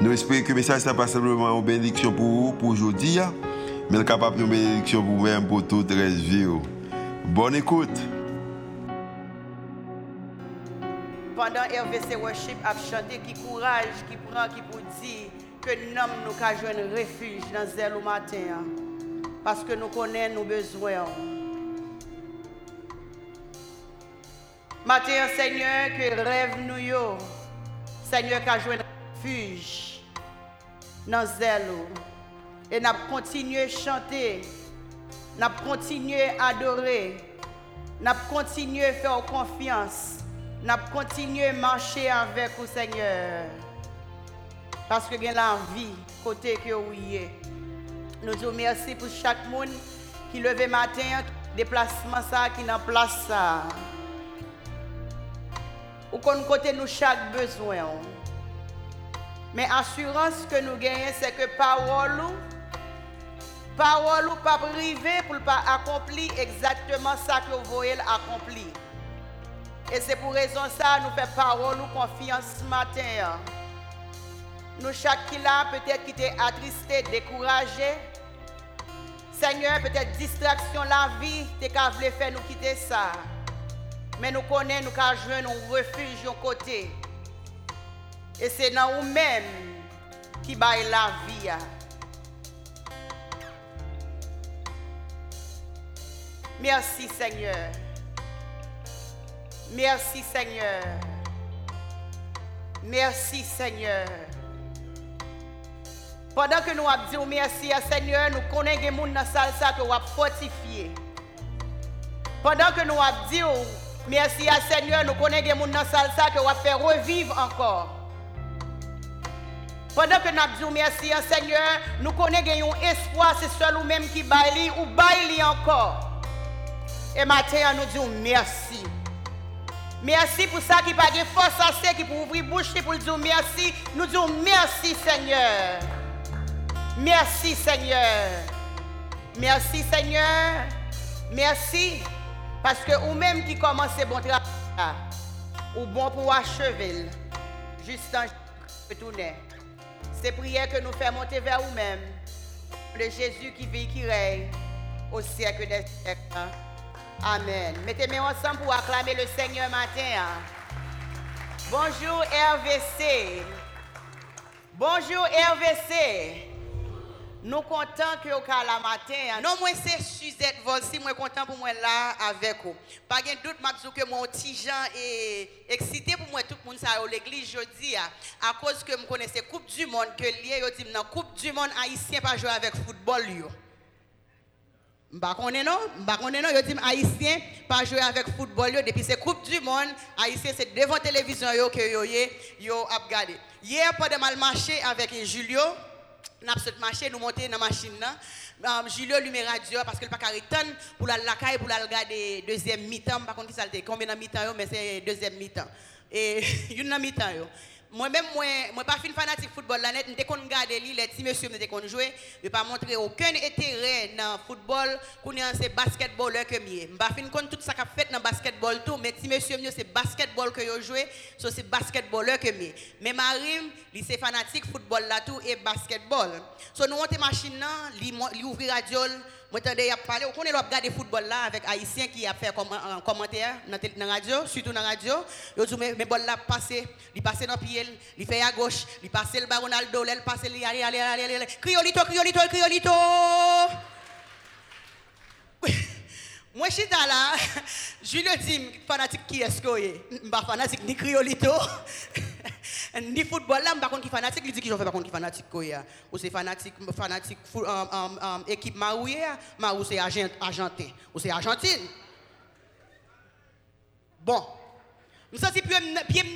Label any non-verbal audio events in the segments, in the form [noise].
Nous espérons que le message n'est pas simplement une bénédiction pour vous, pour aujourd'hui, mais capable de bénédiction pour vous-même, pour toute la vie. Bonne écoute. Pendant RVC Worship a chanté, qui courage, qui prend, qui pour dire que nous nous qu'à un refuge dans zèle au matin. Parce que nous connaissons nos besoins. Matin, Seigneur, que rêve nous. Seigneur, joué un refuge dans zèle. Et nous continuer à chanter, nous continuer à adorer, nous continuer à faire confiance, nous continuer à marcher avec vous, Seigneur. Parce que nous la vie côté que vous Nous vous merci pour chaque monde qui levé matin, déplacement ça, qui n'a place ça. Ou qu'on côté nous chaque besoin. Mais assurance que nous gagnons, c'est que parole parole pas privé pour pas accomplir exactement ça que vous voyez accompli. Et c'est pour raison ça nous faisons parole confiance ce matin. Nous chaque qui là peut-être qui était attristé, découragé. Seigneur, peut-être distraction la vie, t'es qu'à faire nous quitter ça. Mais nous connaissons, nous qu'à jouer un refuge au côté. Et c'est dans vous-même qui baille la vie. Merci Seigneur. Merci Seigneur. Merci Seigneur. Pendant que nous avons dit merci à Seigneur, nous connaissons des gens dans la salle que nous avons fortifié. Pendant que nous avons dit merci à Seigneur, nous connaissons des gens dans la salle que nous avons fait revivre encore. Pendant que nous disons merci Seigneur, nous connaissons un espoir, c'est seul ou même qui baille ou baille encore. Et maintenant, nous disons merci. Merci pour ça qui pas de force assez, qui pour ouvrir bouche pour dire merci. Nous disons merci Seigneur. Merci Seigneur. Merci Seigneur. Merci. Parce que ou même qui commence bon travail, ou bon pour achever, juste en retourner. C'est prière que nous faisons monter vers vous-même. Le Jésus qui vit, qui règne au siècle des siècles. Amen. Mettez-moi ensemble pour acclamer le Seigneur matin. Bonjour RVC. Bonjour RVC. Nous comptons que au la matin. Non, moi c'est Suzette Volsi, moi content pour moi là avec vous. Pas de doute, je que mon petit Jean est excité pour moi tout le monde à l'église jeudi à cause que je connaissais Coupe du monde que lié yo dit dans Coupe du monde haïtien pas jouer avec football. M'ba connais non, m'ba connais non, yo dit pas jouer avec football depuis c'est Coupe du monde, haïtien c'est devant télévision yo que yo yo a regardé. Hier pendant mal marché avec Julio nous avons marché, nous monter dans la machine. Um, Julio lui radio parce qu'il n'a pas carré pour la caille pour la regarder deuxième mi-temps. Par contre, ça combien de mi-temps, mais c'est deuxième mi-temps. Et [laughs] une mi-temps. Moi-même, moi, moi pas fin fanatique football la net, je qu'on regarder les petits messieurs me qu'on jouer, je pas montrer aucun intérêt dans football, qu'on est c'est basketball que mieux. Je pas fin tout ça qu'a fait dans basketball tout, mais petits messieurs c'est basketball que yo joué, so c'est basketball que mieux. Mais Marim, lui c'est fanatique football là tout et basketball. So nous monter machine là, lui ouvrir radio moi, je parlé, on connaît le football là avec Haïtien qui a fait un commentaire dans la radio, surtout dans la radio. Il dit, mais bol là passé, il passe dans pied, il fait à gauche, il passe le Ronaldo, il passe, il allez, allez, allez, allez, criolito, criolito, criolito. Moi, je suis là, [laughs] je lui dis, fanatique qui est-ce que Je suis fanatique ni criolito. [laughs] Ni football là, contre, qui fanatique, il dit que je fais qui fanatique Ou c'est fanatique, fanatique um, um, um, équipe marouée, ou c'est argentin, ou c'est Argentine. Bon. Je sens pied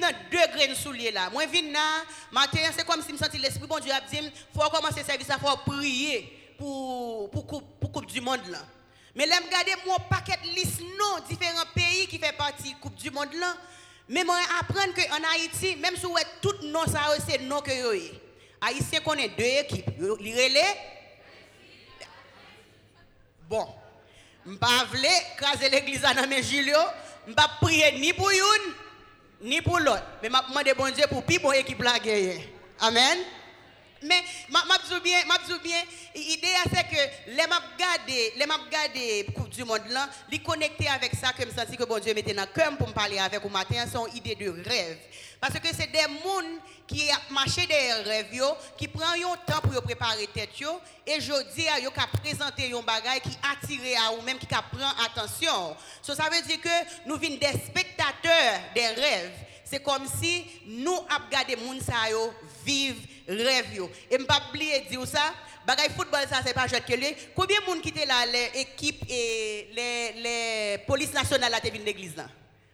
dans deux graines souliers là. Moi vinn là, matin c'est comme si me senti l'esprit bon Dieu a dit faut commencer service ça faut prier pour pour pour coupe du monde là. Mais là me regarder mon paquet liste non différents pays qui fait partie coupe du monde là. Mais moi apprendre que en Haïti même si ouais tout non ça c'est non que yo. Haïtien connaît deux équipes, li relais Bon. Je ne pas craser l'église dans mes Julio, je ne pas prier ni pour une ni pour l'autre. Mais je demande bon Dieu pour plus bon équipe la Amen. Mais je bien, je bien, l'idée c'est que les m'a gardé, les m'a du monde là, les connecter avec ça que je sens que bon Dieu mettait dans cœur pour me parler avec vous matin, sont idée de rêve. Parce que c'est des gens qui marché des rêves, qui prennent un temps pour préparer tête et je dis à yo présenter un bagage qui attire à ou même qui prend attention. ça veut dire que nous venons des spectateurs des rêves. C'est comme si nous avons regardé les gens vivre rêve Et je pas oublier dire ça. Bagay football ça c'est pas juste que lui. Combien de monde qui étaient là l'équipe et les les polices nationales là te l'église là?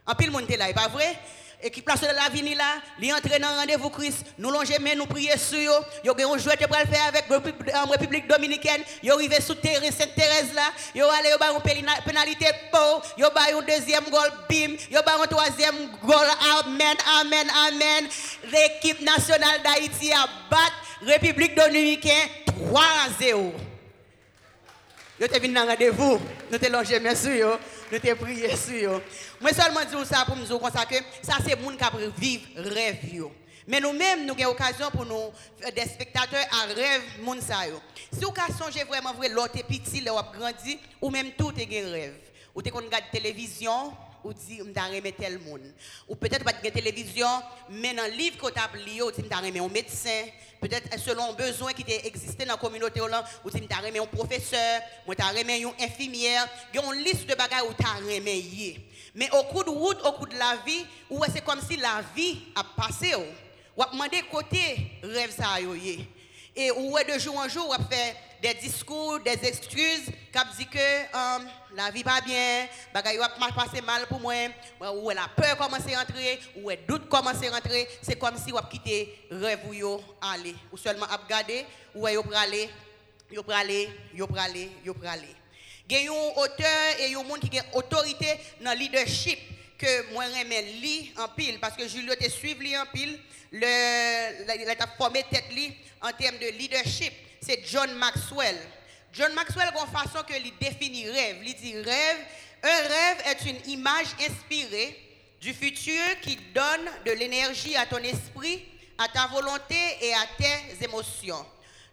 En pile monde là, pas vrai? Équipe nationale la vini là, li entre dans rendez-vous Christ, nous longer mais nous prier sur yo. Yo gen un jouet pour le faire avec la République dominicaine, yo arrivé sous terrain Sainte-Thérèse là, yo aller yo ba une pénalité pour, yo ba un deuxième goal bim, yo ba un troisième goal amen amen amen. L'équipe nationale d'Haïti a battu République dominicaine 3 0. Yo te venu dans rendez-vous, nous te longer merci yo, nous te prier sur. Moi seulement dire ça pour nous dire que ça c'est monde qui vivre rêve Mais nous-mêmes nous avons occasion pour nous des spectateurs à rêve monde ça Si vous songez vraiment vrai l'autre petit là ou grandi ou même tout est rêve. Ou tu regarde télévision ou dit m'ta remet tel monde ou peut-être pas de télévision mais dans livre que tu as lu dit m'ta remet un médecin peut-être selon besoin qui existait dans la communauté ou dit m'ta remet un professeur ou t'as remet une infirmière. Il y a une liste de bagages où t'as remet mais au cours de route au cours de la vie c'est comme si la vie a passé ou? A demandé côté rêve ça et de jour en jour on fait des discours, des excuses, qui dit que um, la vie pas bien, bagay va passer mal pour moi, ou la peur commence à rentrer, ou le doute commence à rentrer, c'est comme si on quitté rêve ou aller, ou seulement à regarder, ou yo aller, yo aller, yo aller, yo aller. Il y a un auteur et un monde qui a autorité dans le leadership que moi j'aime li en pile parce que Julio te suivi en pile le il a formé tête li en termes de leadership c'est John Maxwell. John Maxwell une façon que il définit rêve. Il dit rêve, un rêve est une image inspirée du futur qui donne de l'énergie à ton esprit, à ta volonté et à tes émotions,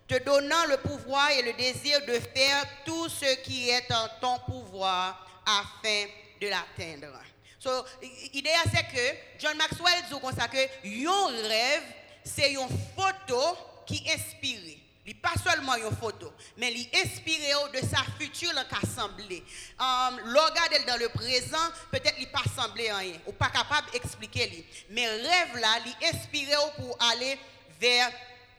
te donnant le pouvoir et le désir de faire tout ce qui est en ton pouvoir afin de l'atteindre. So, l'idée c'est que John Maxwell dit que un rêve, c'est une photo qui inspire. Pas seulement une photo, mais il inspiré de sa future assemblée. Um, le dans le présent, peut-être il pas semblé ou pas capable d'expliquer. Mais rêve là, il inspiré pour aller vers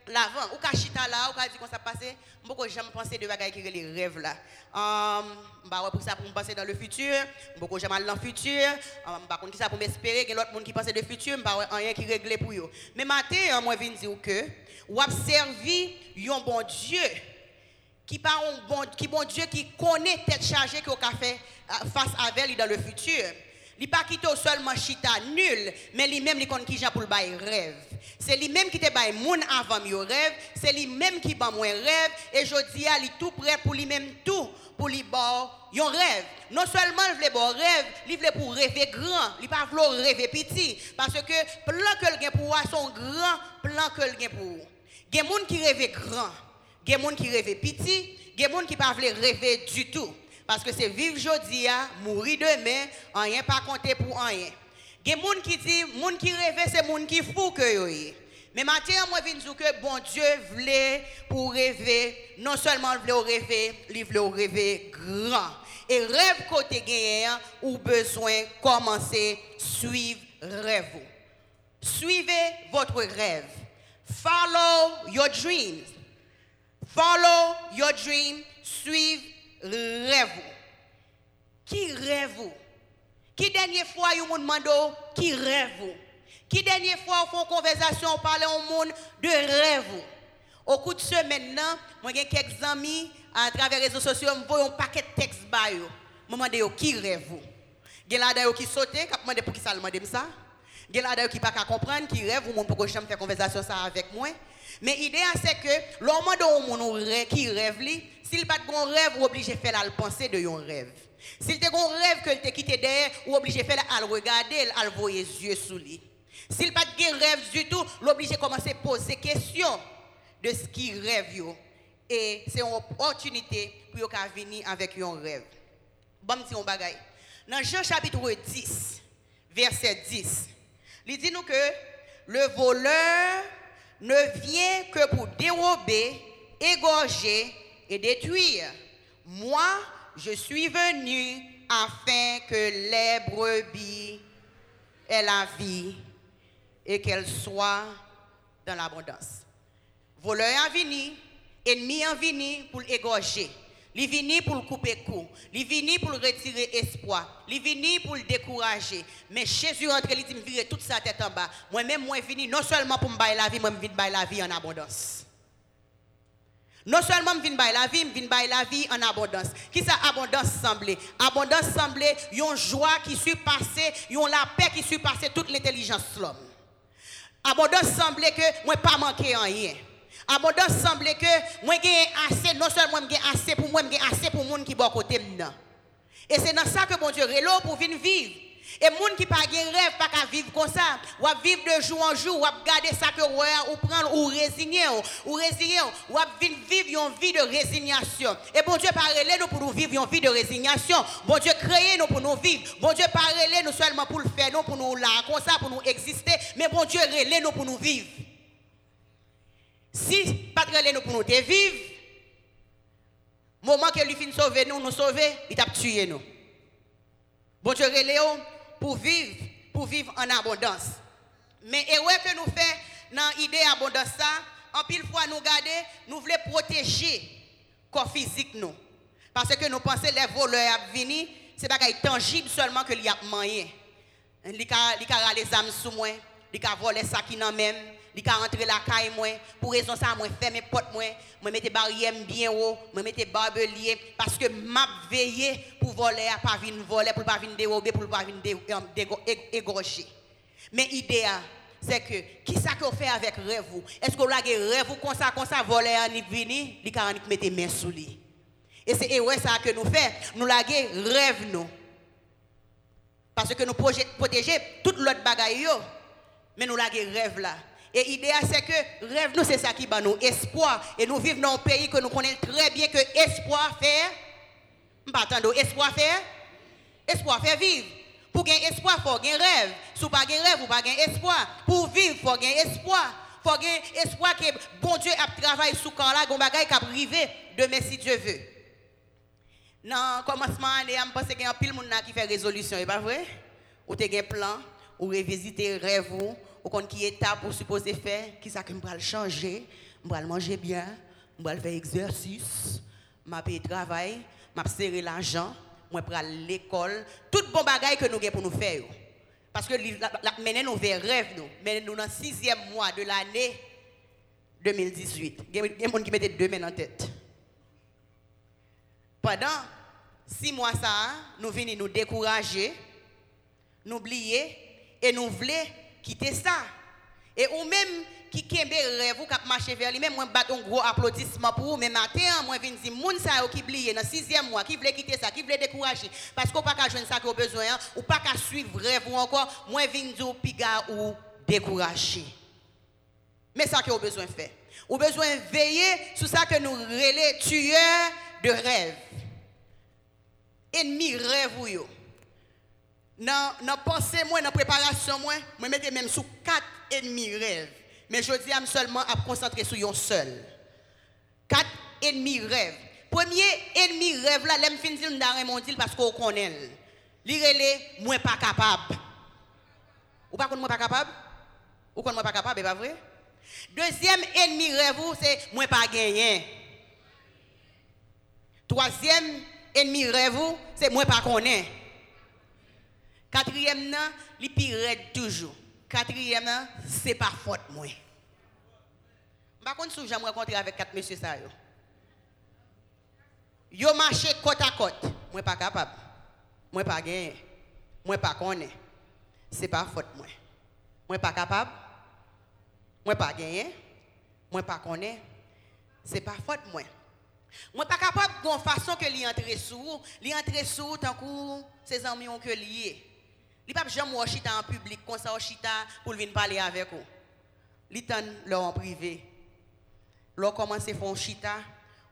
l'avant. Ou kachita là, ou ka dit qu'on ça passé, beaucoup jamais pensé de bagaille qui les rêves là. Um, bah pour ça pour me penser dans le futur, beaucoup jamais dans le futur, um, par contre qui ça pour m'espérer, a l'autre monde qui pense de futur, bah rien qui régler pour eux. Mais matin, moi viens dire que ou servi un bon Dieu qui pas un bon qui bon Dieu qui connaît tête chargée qu'on a fait euh, face avec lui dans le futur. Il pas quitté seulement chita nul, mais lui même il connaît qui pour le rêve. C'est lui même qui te bail moun avant mi rêve, c'est lui même qui bat moins rêve et je dis à lui tout prêt pour lui même tout pour lui bon un rêve. Non seulement il veut bon rêve, il veut pour rêver grand, il pas vouloir rêver petit parce que plan que le pour son grand plan que le pour. Des gens qui rêvent grand, des gens qui rêvent petit, des gens qui ne peuvent rêver du tout. Parce que c'est vivre aujourd'hui, mourir demain, rien pas compter pour rien. Il y a des gens qui disent, les gens qui rêvent, c'est les gens qui fou que Mais maintenant, moi, je dire que bon Dieu voulait pour rêver, non seulement il voulait rêver, il voulait rêver grand. Et rêve côté gagnant, ou besoin commencer suivre rêve. Suivez votre rêve. Follow your dreams. Follow your dream. Suive rêve. Qui rêve Qui dernière fois vous monde mando qui rêve vous? Qui dernière fois vous font conversation parler au monde de rêve vous? Au coup de semaine moi j'ai quelques amis à travers les réseaux sociaux, me voyons un paquet de textes ba yo. Me demande qui rêve vous? Gen la d'ailleurs qui saute, k'ap demande pour qui ça demande ça? Gen la d'ailleurs qui pas qui rêve ou monde pour que je faire conversation ça avec moi. Mais l'idée c'est que l'homme de qui rêve s'il pas de rêve ou obligé faire la penser de un rêve. S'il te un rêve que te quitté derrière ou obligé faire à le regarder, le voir les yeux sous lui. S'il pas de rêve du tout, l'obligé commencer à poser des questions de ce qu'il rêve. Et c'est une opportunité pour yo venir avec un rêve. Bon petit bagaille. Dans Jean chapitre 10, verset 10, il dit nous que le voleur ne vient que pour dérober, égorger et détruire. Moi, je suis venu afin que les brebis aient la vie et qu'elles soient dans l'abondance. Voleur en venu, ennemi en venu pour égorger. Il venu pour le couper cou. Il venu pour retirer espoir. Il venu pour le décourager. Mais Jésus entre, il dit, me toute sa tête en bas. Moi-même, moi, venu non seulement pour me bailler la vie, moi, je viens la vie en abondance. Non seulement je viens la vie, je viens la vie en abondance. Qui ça abondance semblait Abondance semblait une joie qui surpassait, une la paix qui surpassait toute l'intelligence de l'homme. Abondance semblait que moi pas manquer en rien. Abondance semblait que moi j'ai assez, non seulement j'ai assez pour moi, j'ai assez pour monde qui est à côté de Et c'est dans ça que bon Dieu est pour vivre. Et moun qui pas de rêve pas qu'à vivre comme ça, ou vivre de jour en jour, ou garder ça que ou prendre ou résigner ou résigner ou vivre une vie de résignation. Et bon Dieu parle nous pour nous vivre une vie de résignation. Bon Dieu créé nous pour nous vivre. Bon Dieu parle nous seulement pour le faire, non pour nous là comme ça pour nous exister, mais bon Dieu relève nous pour nous vivre. Si pas relève nous pour nous vivre, moment que lui fin sauver nous, nous sauver, il t'a tué nous. Bon Dieu relève pour vivre, pour vivre en abondance. Mais ouais que nous faisons dans l'idée d'abondance ça, en pile fois nous garder, nous voulons protéger corps physique nous. Parce que nous pensons que les voleurs à venir, c'est pas tangible seulement que y a moyen. Il y a les âmes sous moi, il y a voler ça qui n'en même, il ka rentrer la caille pour raison ça moi fermer porte moi. Moi mettre barrière bien haut. Moi mettre barbelier. Parce que m'a veillé pour voler pas venir voler pour pas venir dérober pour pas venir égorger. Mais idée c'est que qui ça qu'on fait avec rêve est-ce que avez rêve comme ça comme ça voler en venir? Il ka mettre main sous lui et c'est ouais ça que nous fait nous laguer rêve nous. Parce que nous protéger toute l'autre bagaille mais nous laguer rêve là et l'idée, c'est que rêve, nous, c'est ça qui bat nous espoir. Et nous vivons dans un pays que nous connaissons très bien que espoir fait. Pas espoir fait. Espoir fait vivre. Pour gagner espoir, il faut gagner rêve. Si vous pas gagner rêve, vous pas gagner espoir. Pour vivre, il faut gagner espoir. Il faut gagner espoir que bon Dieu a travaillé sous corps là, qu'on bagaille qui a demain si Dieu veut. Dans le commencement, je pense qu'il y a un pile de monde qui fait résolution, pas vrai? Ou tu as un plan, ou revisiter rêve, ou qu'on qui étape pour supposer faire, qui ça que le changer, me manger bien, me faire exercice, m'a payer travail, m'a serrer l'argent, moi pour l'école, tout bon bagaille que nous avons pour nous faire. Parce que mener nous vers rêve nous, mais nous dans le sixième mois de l'année 2018. Il y a des gens qui mettent deux mains en tête. Pendant six mois ça, nous venons nous décourager, nous oublier et nous voulons quitter ça. Et ou même qui kembe rêve ou qui marche vers lui même moi bat un gros applaudissement pour vous mais matin moi viens dire moun ça qui oublié dans sixième mois qui veut quitter ça qui veut décourager parce qu'on pas qu'à joindre ça qu'on besoin hein, ou pas qu'à suivre rêve ou encore moi viens dire piga ou décourager. Mais ça vous besoin faire ou besoin veiller sur ça que nous relais tueurs de rêve. Ennemi rêve ou yo dans la pensée, dans la préparation, je mettais même sous quatre ennemis rêves. Mais je dis seulement à concentrer sur un seul. Quatre ennemis rêves. Premier ennemi rêve là, l'aime fin dire dans mon dit parce qu'on connaît. Lirele, moi pas capable. Ou pas qu'on moi pas capable? Ou qu'on moi pas capable, pas vrai? Deuxième ennemi rêve, c'est moi pas gagné. Troisième ennemi rêve, c'est moi pas connaît. Quatrième, nan, li pire toujours. Quatrième, nan, c'est pas faute moi. Par contre, si j'ai rencontré avec quatre messieurs ça yo. Yo marché côte à côte. Moi pas capable. Moi pas gagné. Moi pas connaît. C'est pas faute moi. Moi pas capable. Moi pas gagné. Moi pas connaît. C'est pas faute moi. Moi pas capable de façon que li entre sous, li entre sous tant que ses amis ont que lié. Li pas jamais chita en public comme ça chita pour venir parler avec vous. Li tan leur en privé. L'on commence faire chita,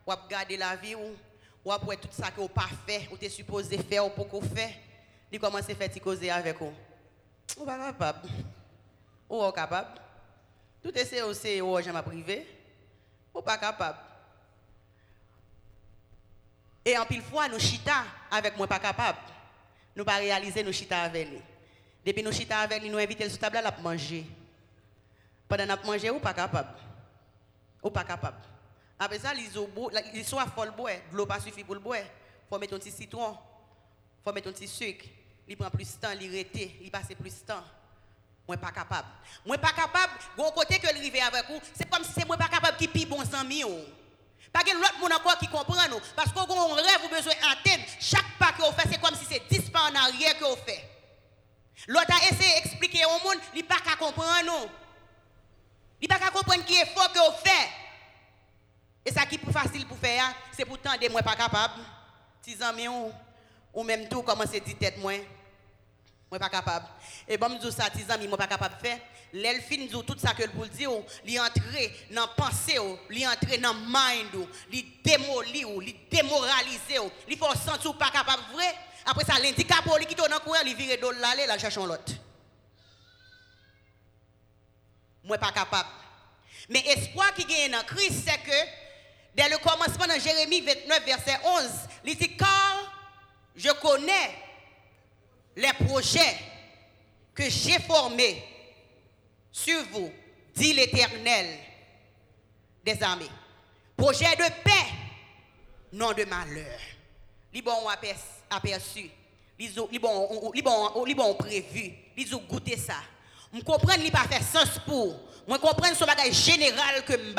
ou à garder la vie ou ou après tout ça que vous pas fait, ou t'es supposé faire ou pas fait. Li commence faire causer avec vous. Ou pas capable. Ou capable. Tout c'est aussi ou jamais privé. Ou pas capable. Et en pile fois, nous chita avec moi pas capable. Nous pas réaliser nous chita avec lui. Depuis nous chita avec lui, nous invitons sur table à manger. Pendant nous manger, ou pas capable. Ou pas capable. Après ça, les soit folle boire, l'eau pas suffit pour le boire. Faut mettre un petit citron, faut mettre un petit sucre. Il prend plus de temps, il rete, il passe plus de temps. Moi pas capable. Moi pas capable, bon côté que rive avec vous, c'est comme si c'est moi pas capable qui pi bon ami pas que l'autre monde encore qui comprend nous. Parce qu'on a un rêve, vous besoin d'atteindre. Chaque pas que vous faites, c'est comme si c'est 10 pas en arrière que vous faites. L'autre a essayé d'expliquer au monde, il n'a pas qu'à comprendre nous. Il n'a pas qu'à comprendre qui est fort que vous faites. Et ça qui est plus facile pour faire, c'est pourtant des moi pas capable. Si amis ou, ou même tout, comment c'est dit tête moi. Moi pas capable. Et bon, me dis ça, tes amis, moi pas capable de faire. L'elfine dit tout ça que pour dire, li entrer dans pensée, li entrer dans mind, li démolir, li démoraliser, li faut sentir pas capable vrai. Après ça, l'handicap li qui dans courant, li vire de l'aller, la chercher l'autre. Moi pas capable. Mais espoir qui gagne dans Christ, c'est que dès le commencement dans Jérémie 29, verset 11, il dit car je connais les projets que j'ai formés sur vous, dit l'Éternel des armées. Projet de paix, non de malheur. Les bon aperçu, les bon, bon prévu, les ont goûté ça. Je comprends qu'il pas fait sens pour. Je comprends ce bagage général que je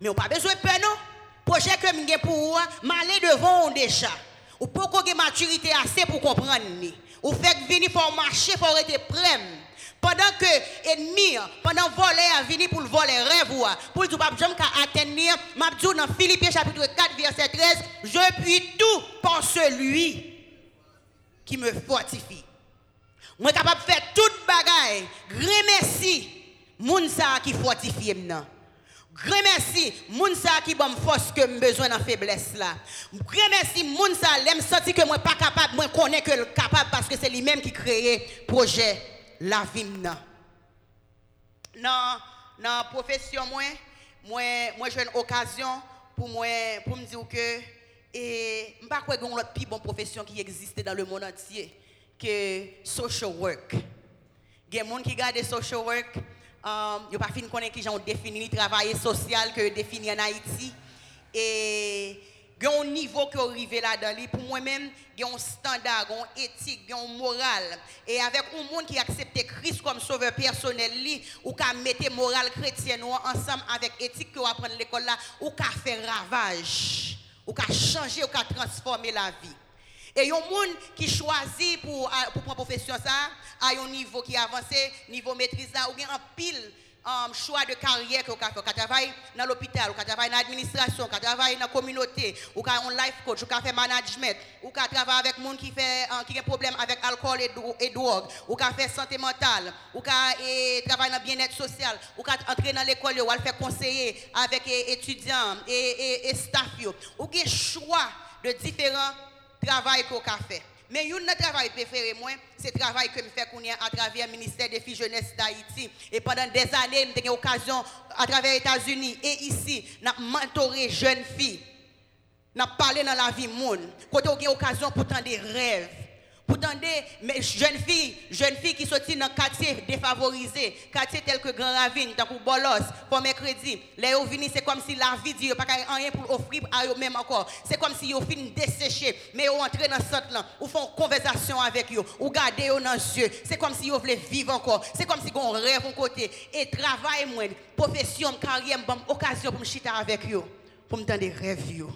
Mais on pas besoin de peur, non? Projet que je pour m'aller devant déjà. Ou pas de maturité assez pour comprendre. Ou fait venir pour marcher, pour être prêt. Pendant que l'ennemi, pendant voler, a venu pour le voler rêve, pour le pas jamais atteindre, m'a dit dans Philippiens chapitre 4, verset 13, je puis tout pour celui qui me fortifie. Moi capable de faire toute bagaille. Grand merci, moun sa qui fortifie maintenant. Grand merci, moun sa qui bon force que besoin dans faiblesse là. Grand merci, moun sa l'aime senti que moi pas capable, moi connais que le capable parce que c'est lui-même qui créé projet la vie. Dans la profession moi, moi moi j'ai une occasion pour moi pour me dire que et pas quoi une autre plus bonne profession qui existe dans le monde entier que social work. Il y a des gens qui regardent social work, um, a pas fini connaître qui ont défini le travail social que défini en Haïti et il y a un niveau qui arrive là-dedans. Pour moi-même, il y a un standard, une éthique, il y a une morale. Et avec un monde qui accepte Christ comme sauveur personnel, ou qui mettre morale chrétienne ensemble avec éthique que apprendre l'école là, ou qui faire ravage, ou qui changer, ou qui transformer la vie. Et il monde qui choisit pour, pour prendre profession ça, à un niveau qui avance, niveau maîtrise ou bien un pile um, choix de carrière que vous avez fait. travaille dans l'hôpital, vous travaille dans l'administration, vous travaille dans la communauté, vous avez un life coach, vous fait management, vous travaille avec des gens qui, um, ont des problèmes avec alcool et, drogue, vous fait santé mentale, vous travaille dans le bien-être social, vous entrer dans l'école, vous faire conseiller avec étudiants et, et, staff. Vous avez choix de différents travaux que vous avez fait. Mais un travail préféré, moi, c'est le travail que je fais à travers le ministère des filles jeunesse d'Haïti. Et pendant des années, j'ai eu l'occasion, à travers les États-Unis et ici, de mentorer jeunes filles. N'a parlé dans la vie monde. Quand on a l'occasion pour des rêves Pour tendre, mais jeunes filles, jeunes filles qui sortent dans quartier défavorisé, quartier tel que Grand Ravine, tant que Bolos, pour mercredi, les vini, c'est comme si la vie dit, pas rien pour offrir à eux même encore. C'est comme si yo fin desséché, mais yo entré dans ce là, ou font conversation avec eux, ou garder yo dans les yeux. C'est comme si yo voulez vivre encore. C'est comme si on rêve un côté. Et travail, moi, profession, carrière, bon, occasion pour me chiter avec eux, pour me tendre rêve yo.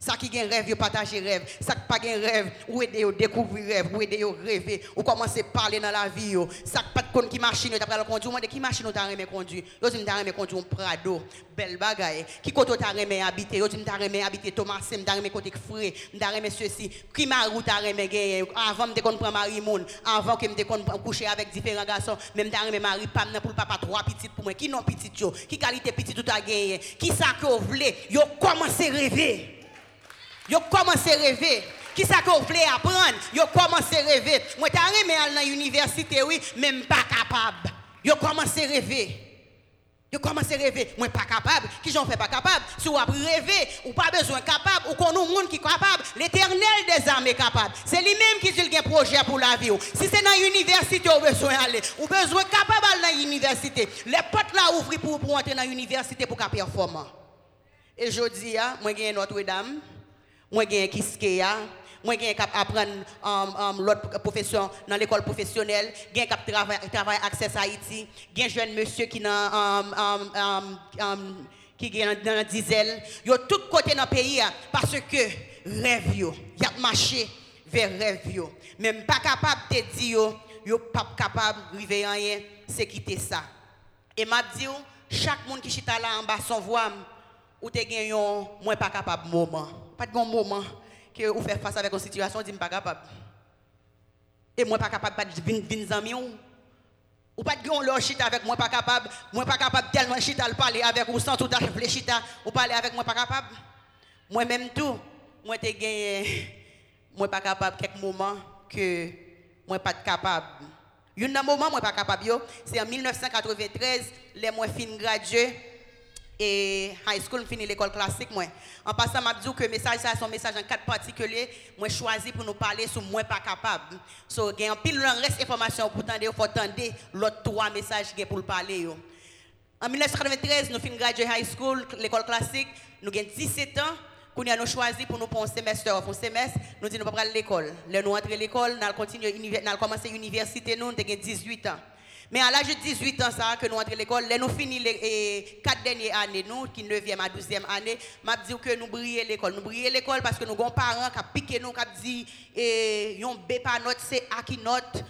Ça qui a un rêve, partager rêve. Ça qui pas un rêve, ou aider à découvrir rêve, ou aider à rêver, ou commencer à parler dans la vie. Ça qui pas de qui machine, tu as conduire. Moi, qui machine conduire Yo dis t'as aimé conduire un Prado, belle bagaille. Qui côté t'as aimé habiter t'as aimé habiter Thomas, t'as aimé côté frère, t'as aimé ceci. Qui m'a route t'as aimé gagner avant me qu'on prend Marie Moun, avant que qu'on coucher avec différents garçons, même t'as aimé Marie Pam pour le papa trois petites pour moi. Qui non petite Qui qualité petite tout a gagné Qui ça que vous voulez Yo commencé à rêver. Yo commencé à rêver. Qui ça vous voulez apprendre? Yo commencé à rêver. Moi, t'as aimé aller dans l'université, oui, même pas capable. Yo commencé à rêver. Yo commencé à rêver. Moi, pas capable. Qui j'en fais pas capable? Si vous rêver, ou pas besoin capable, ou qu'on a monde qui est capable, l'éternel des âmes est capable. C'est lui-même qui dit un projet pour la vie. Si c'est dans l'université, vous besoin d'aller. Ou besoin capable dans l'université. Les portes là ouvrent pour, pour entrer dans l'université pour qu'à. Et je dis, moi, j'ai Notre-Dame moi j'ai kiskeya moi j'ai cap apprendre um, um, l'autre profession dans l'école professionnelle j'ai cap travail travail accès Haïti j'ai jeune monsieur qui um, qui est dans diesel. Yo tout côté dans le pays parce que rêve yo y a marché vers rêve yo. Même pas capable de dire yo yo pas capable river rien c'est quitter ça et m'a dit chaque monde qui chita là en bas son voix ou te gagnon moi pas capable moment pas de moment que vous faites face avec une situation, dit pas capable. Et moi pas capable de venir amis ou pas de gon leur chita avec moi pas capable, moi pas capable tellement chita parler avec vous sans tout à chita ou parler avec moi pas capable. Moi même tout, moi te gagné moi pas capable quelques moments que moi pas capable. Un moment moi pas capable c'est en 1993 les moi fin gradué et high school, fini l'école classique, moi. En passant, m'a dit que le message, ça, son message en quatre particuliers, moi, choisi pour nous parler sur moi pas capable. So, il y a un pile reste information pour tendre, il faut attendre l'autre trois messages pour parler. En 1993, nous finissons gradué high school, l'école classique, nous avons 17 ans. Nous avons choisi pour nous pour un semestre, un semestre, nous disons nous pas à l'école. Nous entrons à l'école, nous avons commencé l'université, nous avons 18 ans. Mais à l'âge de 18 ans, ça, que nous entrons à l'école, nous finissons les 4 dernières années, nous, qui 9e à 12e année, m'a dit que nous brillons l'école. Nous brillons l'école parce que nous avons parents qui piqué nous, qui dit, et, yon B par note, c'est A qui note,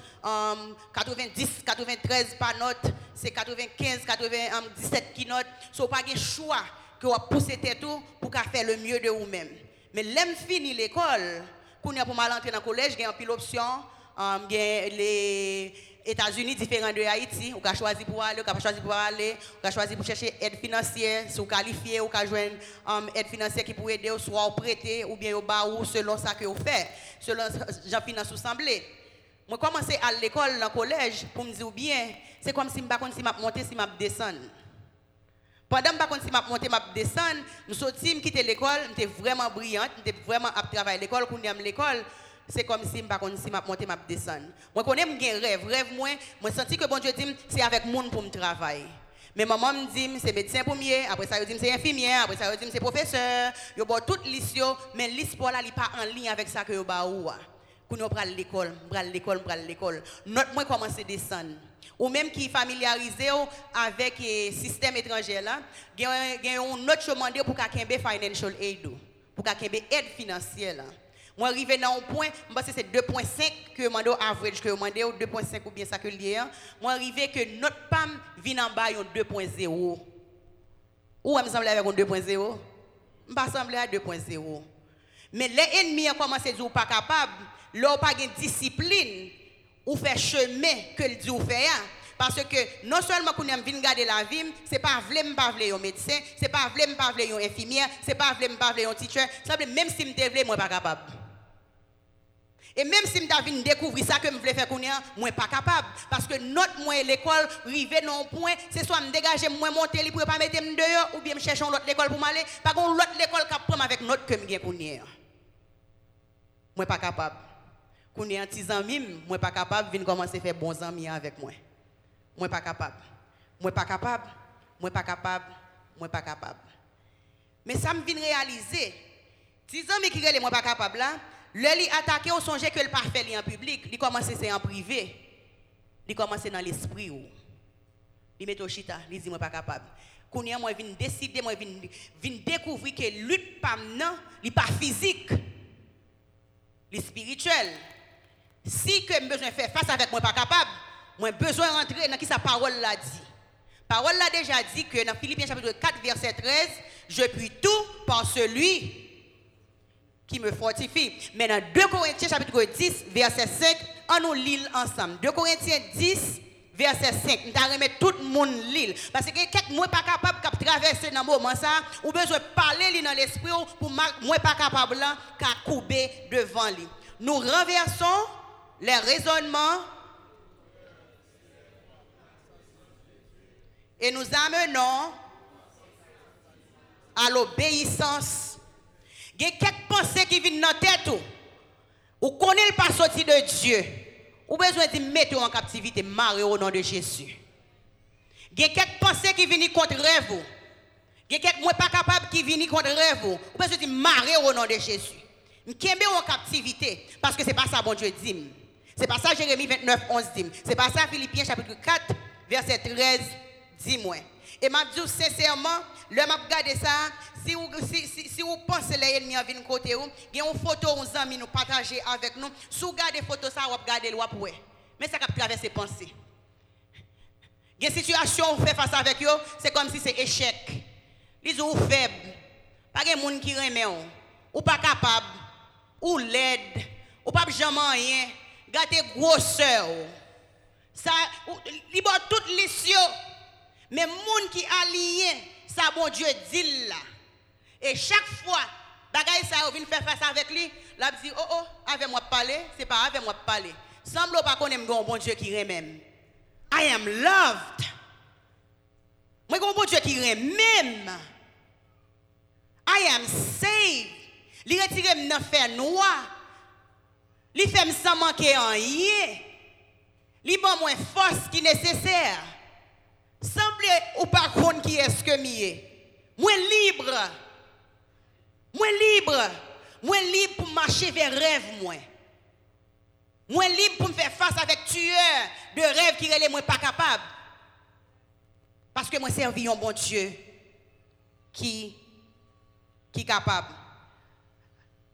90, 93 par note, c'est 95, 97 qui note. So, pas de choix que vous poussez tout pour faire le mieux de vous-même. Mais l'aime fini l'école, quand pour mal entrer dans le collège, il y a une pile option, um, les États-Unis différents de Haïti, vous avez choisi pour aller, vous avez choisi pour aller, vous avez choisi pour chercher aide financière, si vous qualifiez, vous avez joindre um, aide financière qui peut aider, soit vous prêter ou bien au bas ou selon ça que vous faites, selon Jean Finance semblé. Moi, commencé à l'école, dans le collège, pour me dire bien, c'est comme si je ne si je monter, si je descendre. Pendant que je pas si je descendre, je suis sorti, je quitter l'école, j'étais vraiment brillante, j'étais vraiment à travailler l'école, quand je l'école c'est comme si je ne si je monter, je descendre. Moi, connais mes rêve. Rêve, moi, je sens que bon Dieu dit, c'est avec monde pour me travailler. Mais maman me dit, c'est médecin premier, après ça, je dis, c'est infirmière, après ça, je dis, c'est professeur. Je vois toute liste, mais liste pour là, n'est pas en ligne avec ça que je vais ou. Quand nous prenons l'école, prenons l'école, prenons l'école. Notre moi commence à descendre. Ou même qui familiarisé avec le système étranger là, il y a un autre chemin pour qu'il financial aid, pour qu'il aide financière. Moi, arrivé dans un point, je que c'est 2.5 que je demande average, que je demande 2.5 ou bien ça que lié. Moi, arrivé que notre PAM vient en bas, 2.0. Ou me semble avec un 2.0? Je me semble à 2.0. Mais les ennemis ont commencé à dire pas capable, leur pas de discipline, ou faire chemin que le dit ou fait. Hein. Parce que non seulement qu'on aime venir garder la vie, c'est pas vle pas vle un médecin, c'est pas vle pas vle un infirmière, c'est pas vle pas vle un teacher, même si je vle moi pas capable. Et même si je découvrir ça que je voulais faire, je ne suis pas capable. Parce que notre moi l'école, arrivé dans un point, c'est soit me dégager, moi monter pour ne pas mettre dehors, ou bien me chercher l'autre école pour m'aller. Par contre, l'autre école qui prend avec notre que je suis. Je ne suis pas capable. Qu'on est un petit ami, moi pas capable de commencer à faire bons amis avec moi. Moi pas capable. Moi pas capable. Moi pas capable. Moi pas capable. Mais ça me vient réaliser. 10 amis qui ne moi pas capable là, le li attaquer au songe que le parfait en public, il commence c'est en privé. Il commence dans l'esprit Il met au chita, il dit moi pas capable. Quand moi vinn décider, moi vinn vinn découvrir que lutte pas non, il pas physique. Il spirituel. Si que besoin faire face avec moi pas capable, moi besoin rentrer dans qui sa parole l'a dit. Parole l'a déjà dit que dans Philippiens chapitre 4 verset 13, je puis tout par celui qui me fortifie. Mais dans 2 Corinthiens chapitre 10 verset 5, on nous lit ensemble. 2 Corinthiens 10 verset 5. Nous remettre tout le monde lire. Parce que quelqu'un n'est pas capable de traverser dans le moment ça, ou besoin de parler dans l'esprit pour moi pas capable de couper devant lui. Nous renversons les raisonnements et nous amenons à l'obéissance. Il y a quelques pensées qui viennent dans la tête ou connaît pas sorti de Dieu. Ou besoin de mettre en captivité, marre au nom de Jésus. Il y a quelques pensées qui viennent contre vous. Il y a quelques pas capable qui viennent contre vous. Ou besoin de marrer au nom de Jésus. M'kembe en captivité parce que c'est pas ça bon Dieu dit. C'est pas ça Jérémie 29 11 dit. C'est pas ça Philippiens chapitre 4 verset 13 dit. Et m'a dit sincèrement, le m'a regardé ça, si vous, si, si, vous pensez les ennemis viennent côté vous, il y a une photo, uns amis nous partager avec nous. Si vous regardez photo ça, vous regardez le ouais. Mais ça cap traverser pensée. Il y a une situation où vous faites face avec eux, c'est comme si c'est échec. Ils sont faibles. Pas de monde qui remet ou pas capable ou l'aide ou pas jamais rien. Gardez grosseur. Ça, il toutes les mais monde qui allié, ça bon Dieu dit là. Et chaque fois, bagaille ça vient faire face avec lui, là dit oh oh, avec moi parler, c'est pas avec moi parler. Semble pas qu'on aime bon Dieu qui même. I am loved. Moi bon Dieu qui même. I am saved. Il retire me faire noir. Il fait me sans manquer bon moins force qui nécessaire. Semble ou pas qui est-ce que mieux. Moi libre. Moi libre. Moi libre pour marcher vers rêve moi. Moi libre pour me faire face avec tueur de rêve qui est moi pas capable. Parce que moi servi un bon Dieu qui qui est capable.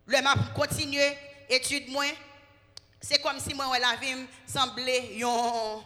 Le m'a continuer étude moi. C'est comme si moi la vie semblait un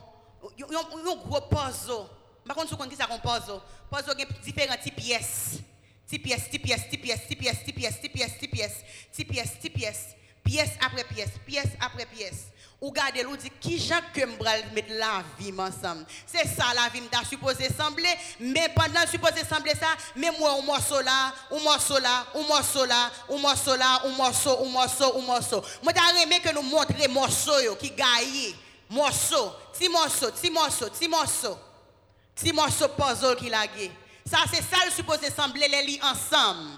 gros puzzle par contre, vous ça qu'on pose. Pose différentes pièces. Petites pièces, petites pièces, petites pièces, petites pièces, petites pièces, petites pièces, petites pièces, petites pièces, petites pièces, pièce après pièce, pièce après pièce. Ou gardez l'ou dit qui gens que m'bral mettre la vie ensemble. C'est ça la vie m'ta supposé sembler, mais pendant supposé sembler ça, mais moi un morceau là, un morceau là, un morceau là, un morceau là, un morceau, un morceau, un morceau. Moi t'a aimé que nous montrer morceau qui gagne. Morceau, petit morceau, petit morceau, petit morceau. Si morceau puzzle qu'il a Ça, c'est ça le supposé sembler les lits ensemble.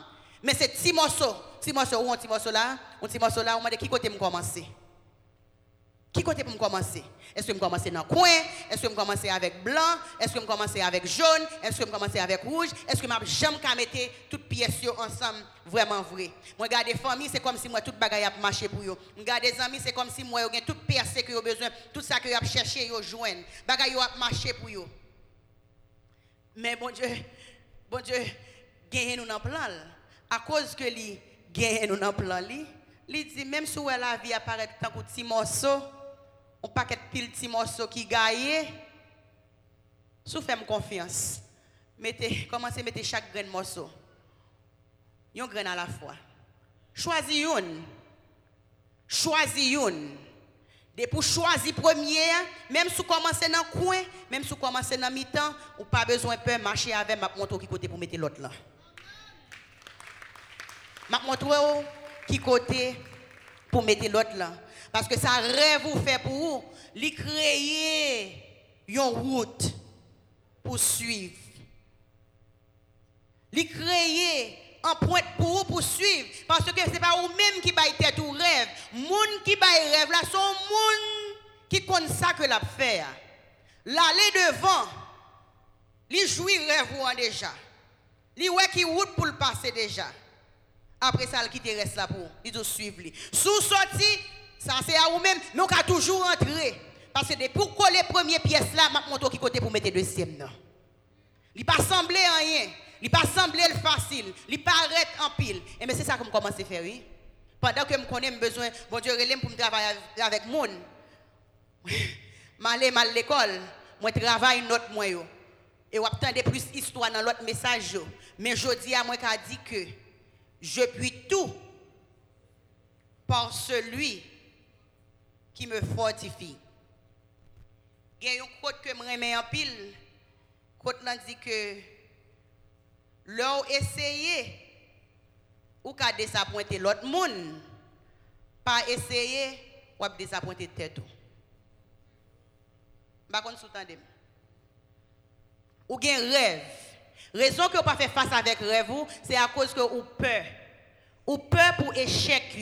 Mais c'est petit morceau. Petit morceau, ou un petit morceau là, un petit morceau là, on m'a dit qui côté me commencer? Qui côté pour me commencer? Est-ce que je commencer dans le coin? Est-ce que je commencer avec blanc? Est-ce que je commencer avec jaune? Est-ce que je commencer avec rouge? Est-ce que je jamais mettre toutes pièces ensemble vraiment vrai? Moi regarder famille, c'est comme si moi toute bagaille a marché pour eux. Regarder amis, c'est comme si moi j'ai toute percée que j'ai besoin, tout ça que j'ai cherché, yo joindre. Bagaille a marché pour eux. Mais bon Dieu, bon Dieu, gagne nous dans plan. À cause que lui gagne nous dans plan, lui, dit même si la vie apparaît tant que petit morceau, on paquet pile petit morceau qui gagne, sous faites confiance. Mettez, commencez à mettre chaque grain de morceau. Un grain à la fois. Choisis une. Choisis une. Et pour choisir premier, même si vous commencez dans le coin, même si vous commencez dans mi-temps, vous pas besoin de marcher avec ma montre qui côté pour mettre l'autre là. Ma montre qui côté pour mettre l'autre là. Parce que ça rêve vous fait pour vous, lui créer une route pour suivre. Lui créer en point pour vous poursuivre. Parce que ce n'est pas vous-même qui baillez tête ou rêve. Moun qui qui baille rêve là, son monde qui connaît ça que l'a fait. L'aller devant, lui jouir rêve déjà. Lui ouais qui route pour le passer déjà. Après ça, il quitte reste là pour il doit suivre. Sous sorti, ça c'est à vous-même, on a toujours entrer. Parce que pour coller première pièce là, m'a montre qui côté pour mettre deuxième. Il pas semblé rien. Il pas semblé le facile. Il arrête en pile. Et mais c'est ça que je commence à faire, oui. Pendant que je connais besoin, bon Dieu, pour me travailler avec le monde. Je mal l'école, moi travaille notre moi Et je des plus d'histoire dans l'autre message. Mais je dis à moi qui a dit que je puis tout par celui qui me fortifie. Il y a une quote que je remets en pile. Là dit que l'on essayer ou qu'à désappointer l'autre monde, pas essayer ou à désappointer tête. Par contre, sous-tendez. Ou bien rêve. Raison que vous pas faire face avec rêve, c'est à cause que vous peur. Ou peur pour échec.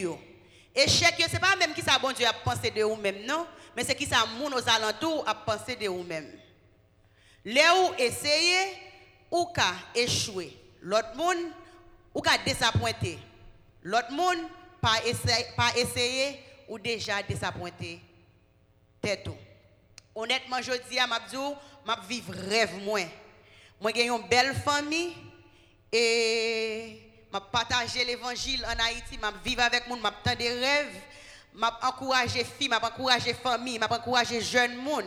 Échec, ce n'est pas même qui ça bon Dieu a pensé de vous-même, non? Mais c'est qui ça moun aux alentours a pensé de vous-même. Là où ou qu'à échouer. L'autre monde, ou qu'à désappointer. L'autre monde, pas essayer, pas essayer ou déjà désappointer. Tête Honnêtement, je dis à Mabdou, je vivre rêve moins. Moi, j'ai une belle famille et je partage l'évangile en Haïti, je vivre avec moi, je des rêves, je encourage les filles, je encourage les familles, je encourage les jeunes monde.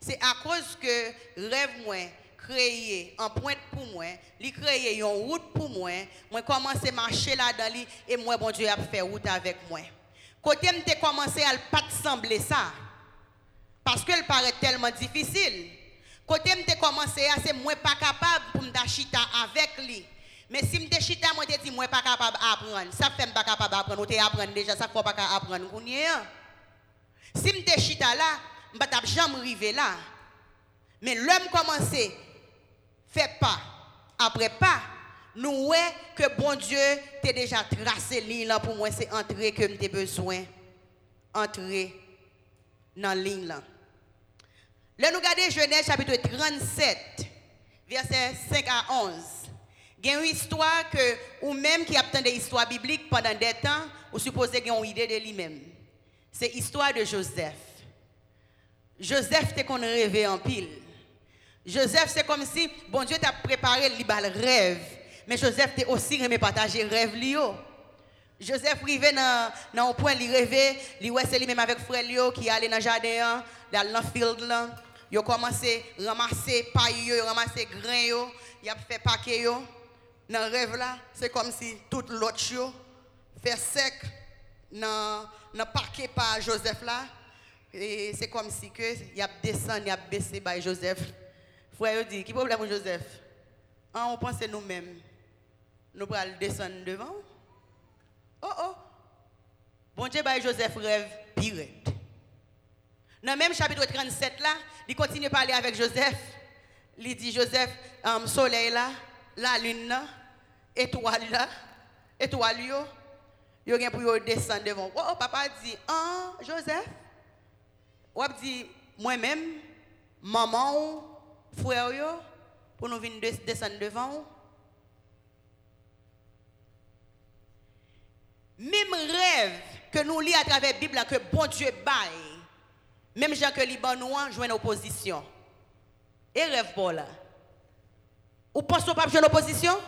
C'est à cause que rêve moins créé en pointe pour moi, il créé une route pour moi, moi commencé à marcher là-dedans et moi bon Dieu a fait route avec moi. Côté m'te commencé à pas sembler ça. Parce qu'elle paraît tellement difficile. Côté m'te commencé à c'est moi pas capable pour m'achiter avec lui. Mais si m'te chita moi te dit moi pas capable d'apprendre. Ça fait pas capable d'apprendre, ou apprendre déjà, ça faut pas apprendre Si m'te chita là, m'pa jamais arriver là. Mais l'homme commencé fait pas après pas nous voyons que bon Dieu t'a déjà tracé ligne pour moi c'est entrer que j'ai besoin entrer dans ligne là. Nous regardons Genèse chapitre 37, verset 5 à 11. Il y a une histoire que, ou même qui a des histoires bibliques pendant des temps, ou supposez qu'il une idée de lui-même. C'est l'histoire de Joseph. Joseph, c'est qu'on rêvait en pile. Joseph, c'est comme si, bon Dieu t'a préparé le rêve. Mais Joseph t'a aussi aimé partager rêve Lio. Joseph arrivé dans un point, il rêvait, il c'est lui-même avec frère Lio qui allait dans le jardin, dans le field. Il a commencé à ramasser paille, il a ramassé grain, il a fait paquet. Dans le rêve c'est comme si tout l'autre fait sec dans le paquet par Joseph là. Et c'est comme si il a descendu, il a baissé par Joseph. Frère dit, qui problème Joseph? Ah, On pense nous-mêmes. Nous allons descendre devant. Oh oh. Bon Dieu, bah, Joseph rêve pire. Dans le même chapitre 37 là, il continue à parler avec Joseph. Il dit Joseph, um, soleil là, la lune là, étoile là, étoile yo, yo gen pour descendre devant. Oh, oh, papa dit, ah, Joseph? Ou dit moi-même, maman, frère yo, pour nous venir descendre devant. Même rêve que nous lisons à travers la Bible que bon Dieu baille. Même Jean que Liban nous joue une opposition. Et rêve pas là. Ou pensez pas jouer une opposition?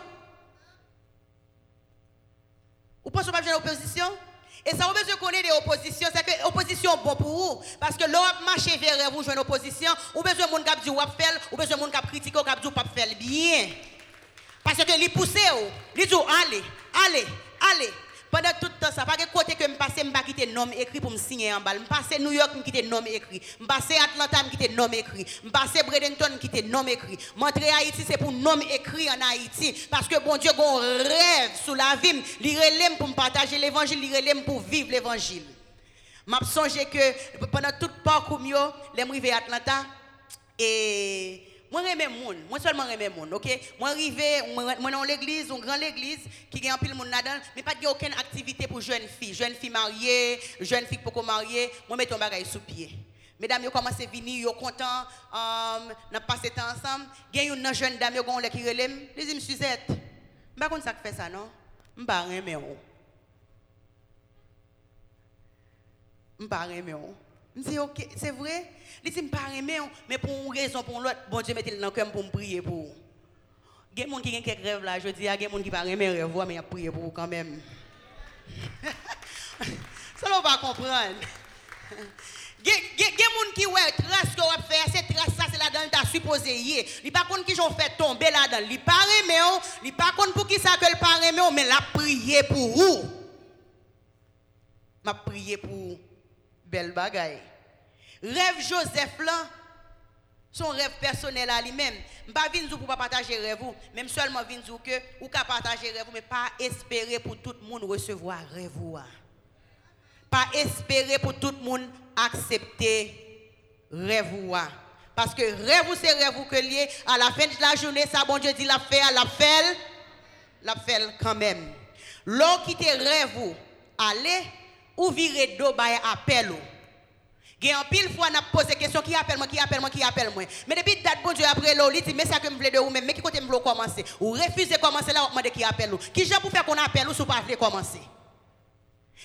Ou pensez pas jouer une opposition? Et ça, vous besoin connaître des. C'est que l'opposition est bon pour vous. Parce que l'homme marche vers vous, une opposition. Ou besoin de monde qui dit ou faire, ou besoin de monde qui critique dit pas faire bien. Parce que les pousse, il dit allez, allez, allez. Pendant tout temps, ça pas que côté que je passe, je pas nom écrit pour me signer en balle. Je passe New York, je quitte nom écrit. Je passe Atlanta, je quitte nom écrit. Je passe Bradenton, je quitte nom écrit. Montrer Haïti, c'est pour nom écrit en Haïti. Parce que bon Dieu un rêve sous la vie. Relève pour me partager l'évangile, il relève pour vivre l'évangile. Je songe que pendant tout le parcours, je suis arrivé à Atlanta et J'aime monde. Moi seulement j'aime monde, ok? Moi, arrivé, moi, dans l'église, une grande église, qui un pile monde là-dedans, mais pas de aucune activité pour jeunes filles. Jeunes filles mariées, jeunes filles pour marier. Moi, mets ton bagage sous pied. Mesdames, vous commencez à venir, vous contents, um, nous passé temps ensemble. A une jeune dame qui relève, les dit, Suzette, sais pas ça fait ça, non? Je ne sais pas aimer. Je pas aimer. Je dis, ok, c'est vrai? Il dit, je ne pas aimer, mais pour une raison, pour l'autre, bon Dieu mettez dans le cœur pour me prier pour vous. Il y a des gens qui ont quelques rêves là, je dis, il y a des gens qui ne pas aimer mais il y a prier pour vous quand même. [laughs] ça ne va pas comprendre. Il y a des gens qui ouais trace que vous fait cette trace ça c'est là dedans t'a supposé y il pas contre qui j'ont fait tomber là dedans il pas remet il pas contre pour qui ça que le pas remet mais la prier pour vous m'a prié pour belle bagaille. Rêve Joseph là son rêve personnel à lui-même. Pas venir pour pas partager rêve même seulement venir que ou ka partager rêve mais pas espérer pour tout le monde recevoir rêve pas espérer pour tout le monde accepter rêve parce que rêve c'est rêve que lié à la fin de la journée ça bon Dieu dit la fait la fait la fait quand même. L'eau qui te rêve allez ou virer d'eau by appel y a un pile fois, on a posé question qui appelle moi, qui appelle moi, qui appelle moi. Mais depuis date, bon Dieu, après l'eau, il dit, mais ça que je voulais de vous même, mais qui côté me commencer? Ou refuser commencer là, on demande qui appelle vous. Qui j'ai pour faire qu'on appelle ou si vous pas commencer?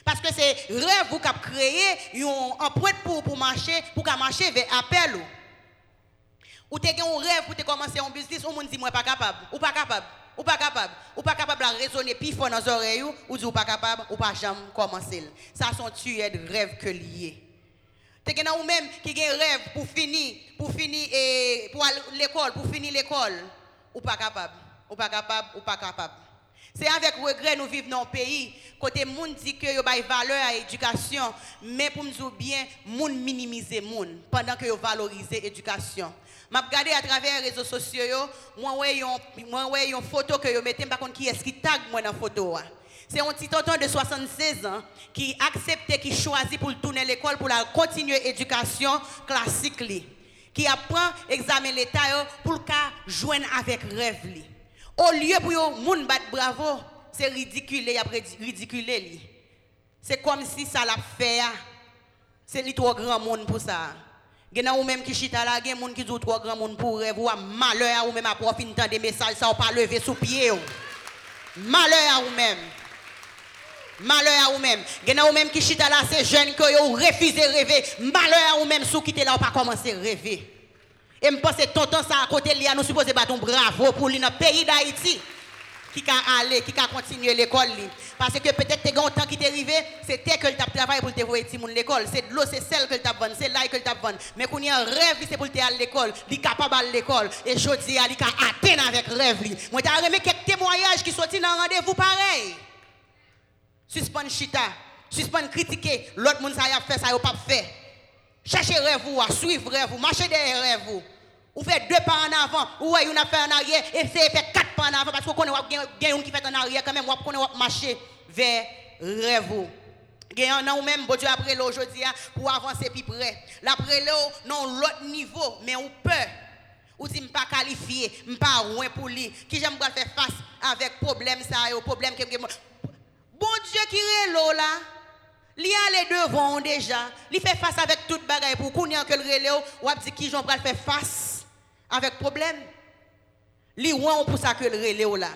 Parce que c'est rêve vous qui créé un point pour, pour marcher, pour marcher vers appel. Ou tu as un rêve pour commencer un business, ou dit moi pas capable, ou pas capable, ou pas capable, ou pas capable de raisonner puis fort dans les oreilles, ou dit pas capable, ou pas jamais commencer. Ça sont tués de rêves que liés. Tu as ou même qui a un rêve pour finir, pour finir et pour l'école, pour finir l'école, ou pas capable, ou pas capable, ou pas capable. C'est avec regret nous vivons dans un pays côté monde dit que yo bail valeur à l'éducation mais pour nous dire bien monde minimiser monde pendant que yo valoriser l'éducation. M'a regardé à travers les réseaux sociaux moi ouais moi ouais une photo que yo mettez par contre qui est qui tag moi dans photo C'est un petit tonton de 76 ans qui accepte qui choisit pour tourner l'école pour la continuer l'éducation classique qui apprend examen l'état pour joindre avec rêve au lieu pour yon moun bravo, c'est ridicule, y a ridiculé C'est comme si ça l'a fait. C'est li trop grand monde pour ça. Gen ou même qui chita là, gen moun qui dit trop grand monde pour rêve ou malheur ou même à profiter des messages ça ou pas lever sous pied. Malheur à ou même. Malheur à ou même. Gen ou même qui chita là, c'est jeune que yo refusé rêver. Malheur à ou même sous quitter là ou pas commencer rêver. Et je pense tonton ça à côté de nous supposons battre bravo pour lui dans le pays d'Haïti qui a allé, qui a continué l'école. Parce que peut-être que tu temps qui t'est arrivé, c'était que tu as travaillé pour te voir l'école. C'est de l'eau, c'est celle que tu as vendu, c'est là que tu as vendu. Mais il y a un rêve, c'est pour te à l'école. Il est capable à l'école. Et je dis, il a atteint avec rêve. Moi, j'ai remis quelques témoignages qui sont dans un rendez-vous pareil. Suspend chita, suspend critiquer. L'autre monde, ça a fait, ça n'a pas fait. Cherchez rêve, suivre rêve, marchez derrière rêve. Ou fait deux pas en avant, ou ouais, a fait en arrière, et c'est fait quatre pas en avant, parce qu'on connaît quelqu'un qui fait en arrière quand même, on connaît marcher vers rêve. Gagnant non même, bon Dieu, après l'aujourd'hui, hein, pour avancer plus près. L'après l'eau, non, l'autre niveau, mais on peut. Ou dit, pas qualifié, pas loin pour lui. Qui j'aime faire face avec problème ça, au problème que Bon Dieu qui est l'eau là? Il y a les devant déjà. Il fait face avec toute bagaille pour qu'on que le relais ou dit qui j'en faire face? Avec problème. Li on pour ça que le relais là.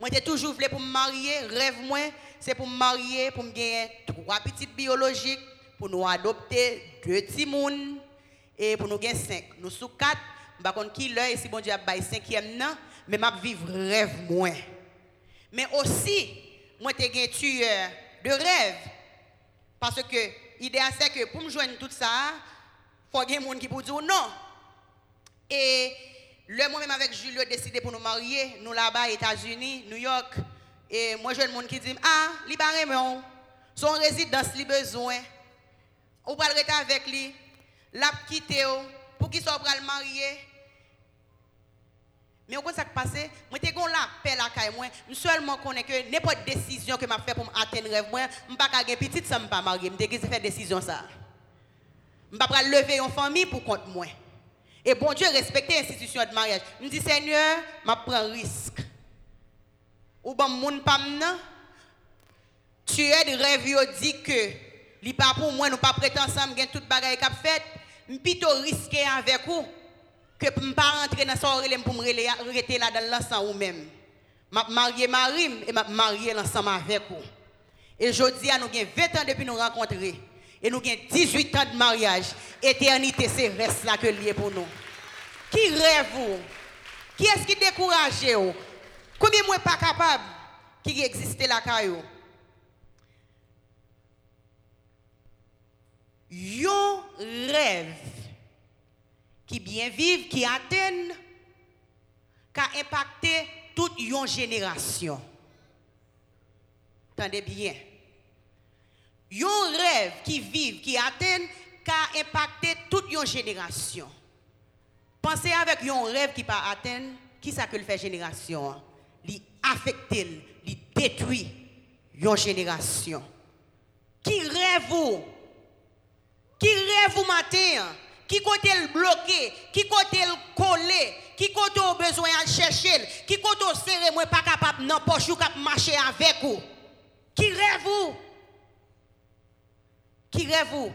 Moi j'ai toujours voulu pour me marier, rêve moi, c'est pour me marier, pour me gagner trois petites biologiques, pour nous adopter deux petits moun et pour nous gagner cinq. Nous sous quatre, par contre qui l'heure si bon Dieu a bail cinquième non, mais m'a vivre rêve moi. Mais aussi moi j'ai gagné tueur de rêve parce que l'idée c'est que pour me joindre tout ça, il faut des gens qui pour non. Et le moi-même avec Julio décidé pour nous marier, nous là-bas, États-Unis, New York. Et moi, j'ai le monde qui dit Ah, il pas son résidence, il besoin. On va rester avec lui, l'a quitter pour qu'il soit le marier. Mais au ce qui passe, moi te gon la paix la caille moi, seulement connais que n'importe décision que m'a fait pour atteindre rêve moi, m'pas ka gen petite ça m'pas marier, décision ça. Pas lever une famille pour compte moi. Et bon Dieu respecte l'institution de mariage. Je dis, Seigneur, je prends risque. Ou bon, moun nan, tu es de rêve, dit que, li pas pour moi, nous pas prêter ensemble, gen tout bagaille qu'a fait, plutôt risquer avec vous, que je ne pas rentrer dans son pour me rester là dans l'ensemble ou même. Je marié Marim et je marié l'ensemble avec vous. Et aujourd'hui, nous avons 20 ans depuis nous rencontrer. Et nous avons 18 ans de mariage. Éternité, c'est reste là que lié pour nous. Qui rêve vous? Qui est-ce qui décourage vous? Combien de pas capable qui existe là caillou? Yon rêve qui bien vivent, qui atteignent, qui a impacté toute une génération. Attendez bien. Yon rêve qui vivent, qui atteignent, qui a impacté toute une génération. Pensez avec yon rêve qui pas atteint, qui ça que le fait génération? Li affecté, li détruit une génération. Qui rêve vous? Qui rêve vous matin? Qui côté le bloqué? Qui côté le collé? Qui côté au besoin de chercher? Qui côté au serré, moi pas capable non poche ou cap marcher avec vous? Qui rêve vous? Qui rêve vous?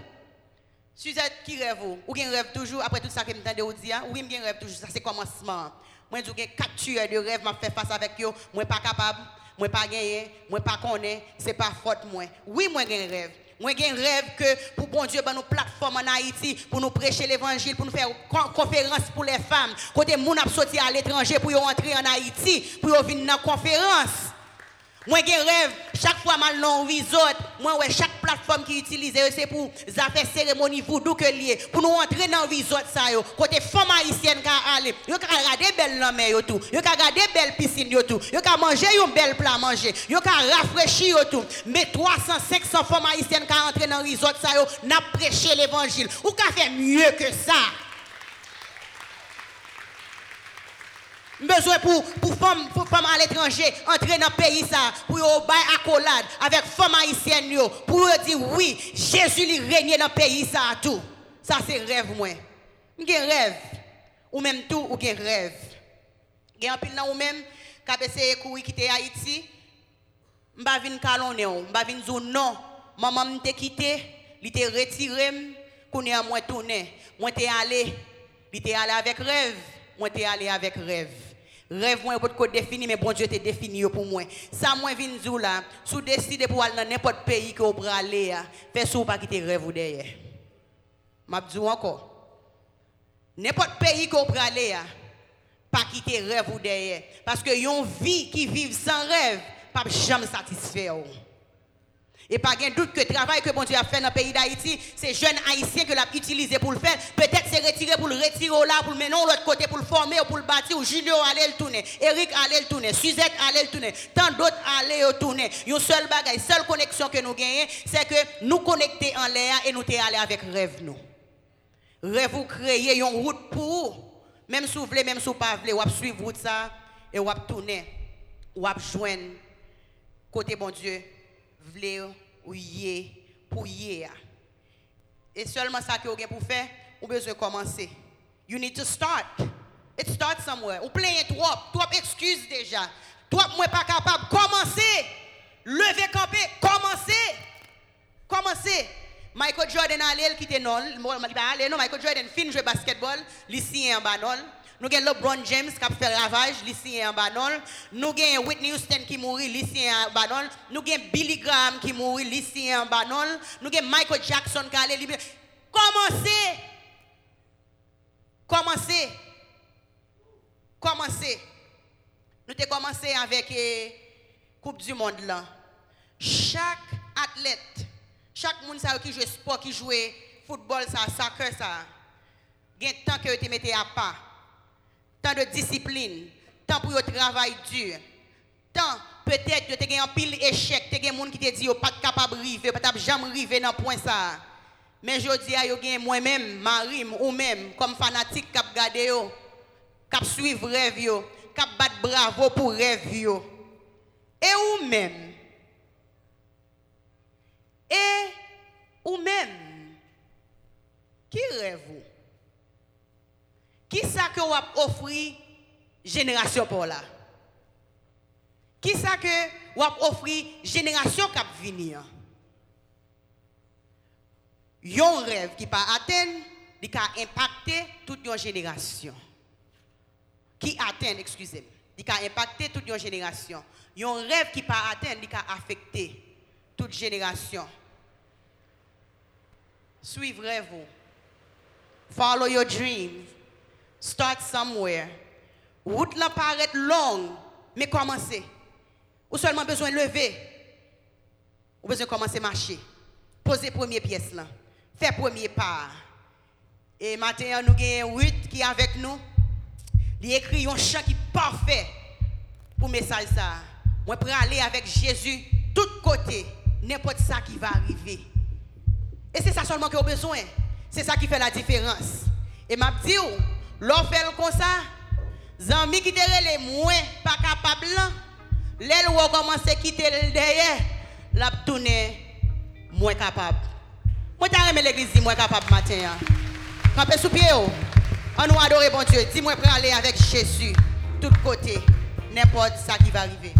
Suzette, qui rêve vous? Ou bien rêve toujours après tout ça que je dire? Ou bien rêve toujours, ça c'est commencement. Moi, je suis quatre tueurs de rêve, je fais face avec eux. Moi, pas capable, moi, pas gagné, moi, pas connaît, c'est pas faute, moi. Oui, moi, j'ai rêve. Moi, j'ai un rêve que pour bon Dieu, ben, nous plateforme en Haïti pour nous prêcher l'évangile, pour nous faire conférence pour les femmes. Côté moun a sorti à l'étranger pour entrer en Haïti, pour venir dans conférence. Moi, j'ai rêve, chaque fois mal non resort, moi, ouais, chaque plateforme qui utilise, c'est pour faire cérémonie voodoo que lié, pour nous entrer dans resort, ça, yo. Côté femme haïtienne qui aller, yo ka regarder belle lame yo tout, yo ka regarder belle piscine yo tout, yo ka manger un bel plat manger, yo ka rafraîchir yo tout. Mais 300, 500 femmes haïtiennes qui entrer dans resort, ça, yo, n'a prêché l'évangile. Ou ka fait mieux que ça? Besoin pour pour femmes pour femmes à l'étranger entrer dans le pays ça pour yo bail accolade avec femmes haïtiennes yo pour dire oui Jésus lui règne dans le pays ça tout. Ça c'est rêve moi. J'ai rêve. Ou même tout ou gen rêve. Gen pile nan ou même qui essayé courir quitter Haïti m'pa vinn calonner m'pa vinn dire non. Maman m'te quitté il te retiré connait moi tourner moi t'es allé il t'est allé avec rêve. Moi t'es allé avec rêve Rêve moi pour défini mais bon Dieu te défini pour moi. Ça moi vinn dire là, sous décider pour aller dans n'importe pays que vous aller, fais sous pas quitter rêve ou derrière. M'a dit encore. N'importe pays que vous aller, pas quitter rêve ou derrière parce que yon vie qui vivent sans rêve, pas jamais satisfait. Et pas de doute que le travail que bon Dieu a fait dans le pays d'Haïti, c'est jeunes haïtiens que l'a utilisé pour le faire. Peut-être c'est retiré pour le retirer là, pour le mener l'autre côté, pour le former, pour le bâtir, ou Julio allait le tourner, Eric allait le tourner, Suzette allait le tourner, tant d'autres allaient le tourner. Une seule bagaille, seule connexion que nous gagnons, c'est que nous connecter en l'air et nous allés avec rêve nous. Rêve vous créer une route pour vous. Même si vous voulez, même si vous ne pas voulez, vous suivre route ça et vous tourner, vous joindre côté bon Dieu vle ou pour yé. Et seulement ça que vous avez pour faire, vous avez besoin de commencer. You need to start. It starts somewhere. Ou plein trop, trop excuses déjà. Toi, moi pas capable. Commencez. Levez camper, commencez. Commencez. Michael Jordan allait quitter non, non Michael Jordan fin jouer basketball, lycéen en bas nous avons LeBron James qui a fait ravage, lycéen en Banon. Nous avons Whitney Houston qui mourit, lycéen en Banon. Nous avons Billy Graham qui mourit, lycéen en Banon. Nous avons Michael Jackson qui allait libérer. Commencez. Commencez. Commencez. Nous avons commencé avec la eh, Coupe du Monde là. Chaque athlète, chaque monde qui joue sport, qui joue football, ça, soccer, ça, il y a que vous mettez à part tant de discipline, tant pour le travail dur, tant peut-être que tu as un pile échec, tu as des gens qui te disent pas capable de arriver, pas jamais arriver dans point ça. Mais je dis à moi-même, Marim ou même comme fanatique qui yo, qui suivre rêve qui battre bravo pour rêve. Et ou même et ou même qui rêve vous? Que vous offrir génération pour là? Qui ça que vous offrir génération qui venir Un rêve qui pas atteindre, il va impacter toute une génération. Qui atteint, excusez-moi, il va impacter toute une génération. Un rêve qui pas atteindre, il va affecter toute génération. Suivrez-vous. Follow your dreams. Start somewhere. Route la paraît longue, mais commencez. Ou seulement besoin de lever. Ou besoin de commencer à marcher. Poser première pièce là. Faire premier pas. Et maintenant, nous avons Ruth qui est avec nous. Il écrit un chant qui est parfait pour message ça. Moi, pour aller avec Jésus, tout côté, n'importe ça qui va arriver. Et c'est ça seulement qu'on a besoin. C'est ça qui fait la différence. Et m'a dit, l'on fait comme ça, Zami qui te les moins pas capable, l'aile ou commence à quitter le derrière, l'a tourner moins capable. Moi, t'as l'église moins capable matin. Campez sous pied, on nous adore bon Dieu. Dis-moi pour aller avec Jésus, tout côté, n'importe ça qui va arriver.